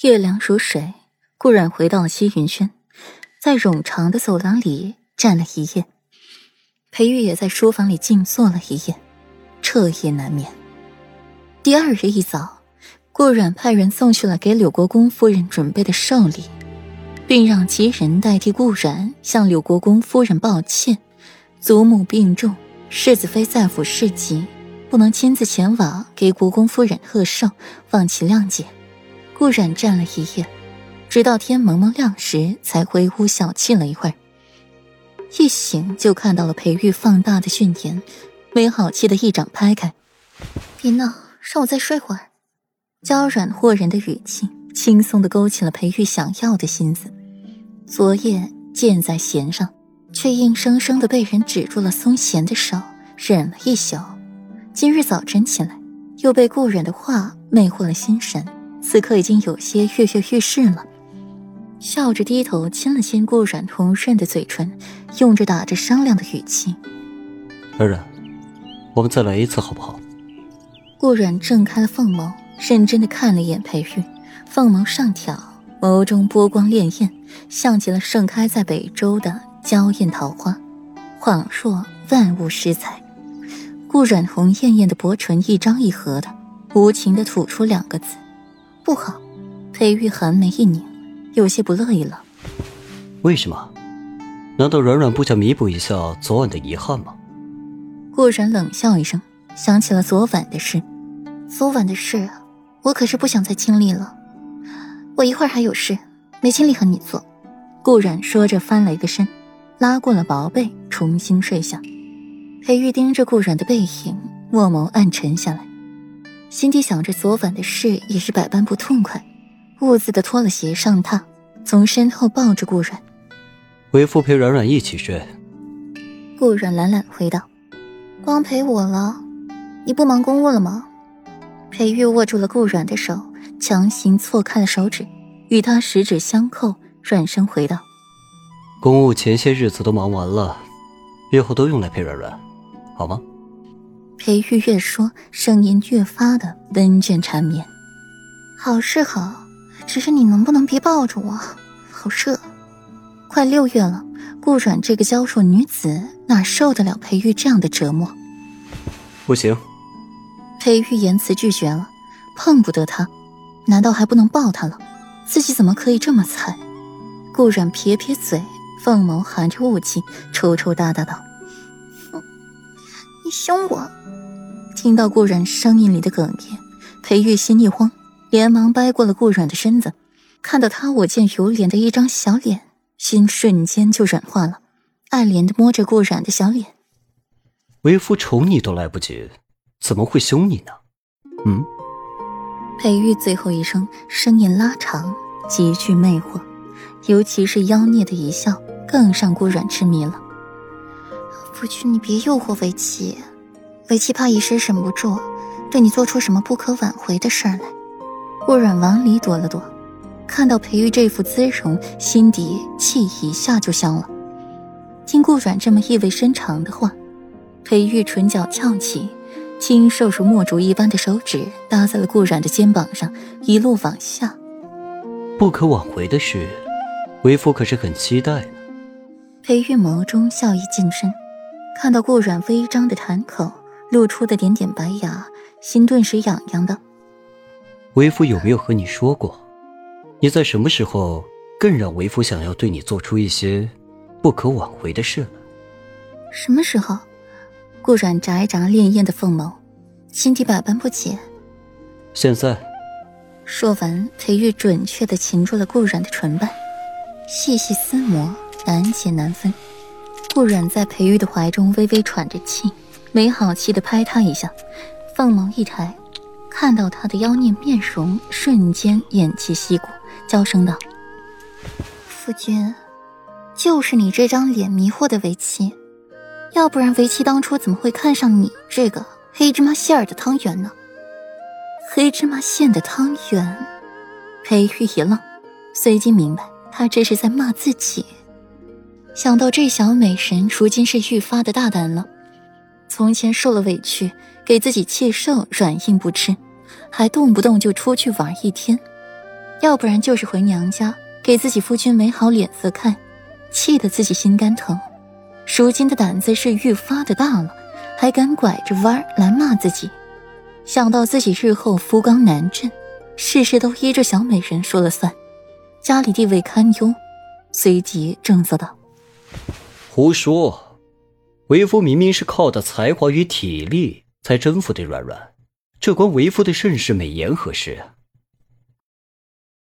月凉如水，顾然回到了西云轩，在冗长的走廊里站了一夜。裴玉也在书房里静坐了一夜，彻夜难眠。第二日一早，顾阮派人送去了给柳国公夫人准备的寿礼，并让其人代替顾阮向柳国公夫人抱歉。祖母病重，世子妃在府侍疾，不能亲自前往给国公夫人贺寿，望其谅解。顾阮站了一夜，直到天蒙蒙亮时，才回屋小憩了一会儿。一醒就看到了裴玉放大的俊颜，没好气的一掌拍开：“别闹，让我再睡会儿。”娇软惑人的语气，轻松的勾起了裴玉想要的心思。昨夜箭在弦上，却硬生生的被人止住了松弦的手，忍了一宿。今日早晨起来，又被顾忍的话魅惑了心神，此刻已经有些跃跃欲试了。笑着低头亲了亲顾阮红润的嘴唇，用着打着商量的语气：“软软，我们再来一次好不好？”顾阮睁开了凤眸，认真的看了一眼裴玉，凤眸上挑，眸中波光潋滟，像极了盛开在北周的娇艳桃花，恍若万物施彩。顾阮红艳艳的薄唇一张一合的，无情的吐出两个字：“不好。”裴玉寒眉一拧。有些不乐意了。为什么？难道软软不想弥补一下昨晚的遗憾吗？顾然冷笑一声，想起了昨晚的事。昨晚的事，我可是不想再经历了。我一会儿还有事，没精力和你做。顾然说着，翻了一个身，拉过了薄被，重新睡下。裴玉盯着顾然的背影，墨眸暗沉下来，心底想着昨晚的事，也是百般不痛快。兀自的脱了鞋上榻，从身后抱着顾软。为父陪软软一起睡。顾软懒懒回道：“光陪我了，你不忙公务了吗？”裴玉握住了顾软的手，强行错开了手指，与他十指相扣，软声回道：“公务前些日子都忙完了，日后都用来陪软软，好吗？”裴玉越说，声音越发的温倦缠绵。好是好。只是你能不能别抱着我，好热。快六月了，顾阮这个娇弱女子哪受得了裴玉这样的折磨？不行。裴玉言辞拒绝了，碰不得他，难道还不能抱他了？自己怎么可以这么惨？顾阮撇撇嘴，凤眸含着雾气，抽抽搭搭道：“哼，你凶我。”听到顾阮声音里的哽咽，裴玉心一慌。连忙掰过了顾软的身子，看到他我见犹怜的一张小脸，心瞬间就软化了，爱怜的摸着顾软的小脸。为夫宠你都来不及，怎么会凶你呢？嗯。裴玉最后一声，声音拉长，极具魅惑，尤其是妖孽的一笑，更让顾软痴迷了。夫君，你别诱惑为妻，为妻怕一时忍不住，对你做出什么不可挽回的事儿来。顾阮往里躲了躲，看到裴玉这副姿容，心底气一下就消了。听顾阮这么意味深长的话，裴玉唇角翘起，轻瘦如墨竹一般的手指搭在了顾阮的肩膀上，一路往下。不可挽回的事，为夫可是很期待呢。裴玉眸中笑意尽深，看到顾阮微张的谈口，露出的点点白牙，心顿时痒痒的。为夫有没有和你说过，你在什么时候更让为夫想要对你做出一些不可挽回的事了？什么时候？顾阮眨一眨潋滟的凤眸，心底百般不解。现在。说完，裴玉准确的擒住了顾阮的唇瓣，细细撕磨，难解难分。顾阮在裴玉的怀中微微喘着气，没好气的拍他一下，凤眸一抬。看到他的妖孽面容，瞬间偃旗息鼓，娇声道：“夫君，就是你这张脸迷惑的为妻，要不然为妻当初怎么会看上你这个黑芝麻馅儿的汤圆呢？”黑芝麻馅的汤圆，裴玉一愣，随即明白他这是在骂自己。想到这小美人如今是愈发的大胆了，从前受了委屈。给自己气受软硬不吃，还动不动就出去玩一天，要不然就是回娘家给自己夫君没好脸色看，气得自己心肝疼。如今的胆子是愈发的大了，还敢拐着弯来骂自己。想到自己日后福冈南镇，事事都依着小美人说了算，家里地位堪忧，随即正色道：“胡说！为夫明明是靠的才华与体力才征服的软软，这关为夫的盛世美颜何事啊？”